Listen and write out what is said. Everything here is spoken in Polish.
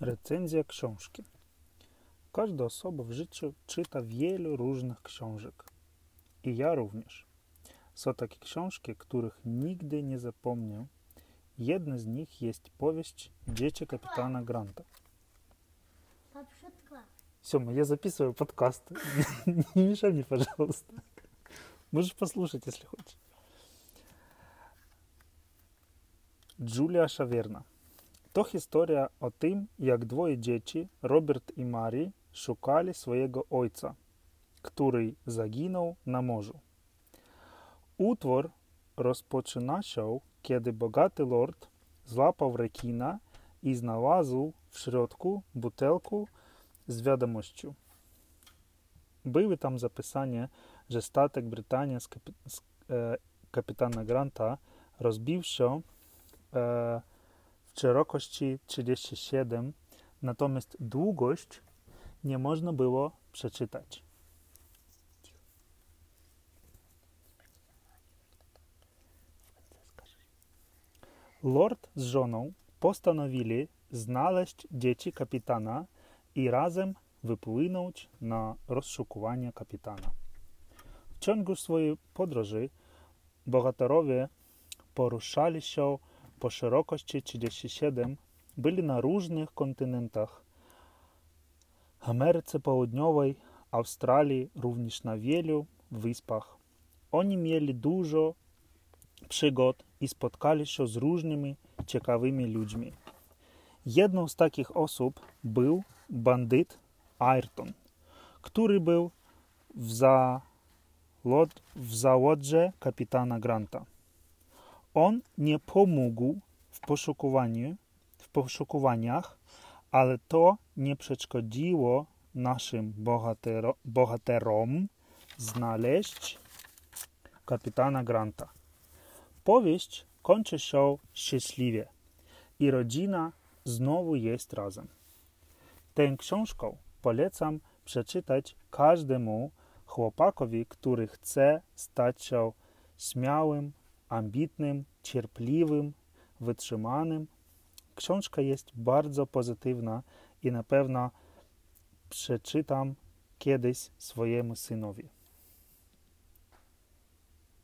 Recenzja książki. Każda osoba w życiu czyta wiele różnych książek. I ja również. Są takie książki, których nigdy nie zapomnę. Jedna z nich jest powieść Dzieci kapitana Granta. Сема, я записываю подкаст. Не мешай мне, пожалуйста. Можешь послушать, если хочешь. Джулія Шаверна. To historia o tym, jak dwoje dzieci, Robert i Mary, szukali swojego ojca, który zaginął na morzu. Utwór rozpoczyna się, kiedy bogaty lord złapał rekina i znalazł w środku butelkę z wiadomością. Były tam zapisane, że statek Brytanii z, e, kapitana Granta rozbił się e, szerokości 37, natomiast długość nie można było przeczytać. Lord z żoną postanowili znaleźć dzieci kapitana i razem wypłynąć na rozszukiwanie kapitana. W ciągu swojej podróży bohaterowie poruszali się po szerokości 37, byli na różnych kontynentach. Ameryce Południowej, Australii, również na wielu wyspach. Oni mieli dużo przygód i spotkali się z różnymi ciekawymi ludźmi. Jedną z takich osób był bandyt Ayrton, który był w, zalot, w kapitana Granta. On nie pomógł w poszukiwaniu, w poszukiwaniach, ale to nie przeszkodziło naszym bohatero, bohaterom znaleźć kapitana Granta. Powieść kończy się szczęśliwie i rodzina znowu jest razem. Tę książkę polecam przeczytać każdemu chłopakowi, który chce stać się śmiałym, ambitnym, cierpliwym, wytrzymanym. Książka jest bardzo pozytywna i na pewno przeczytam kiedyś swojemu synowi.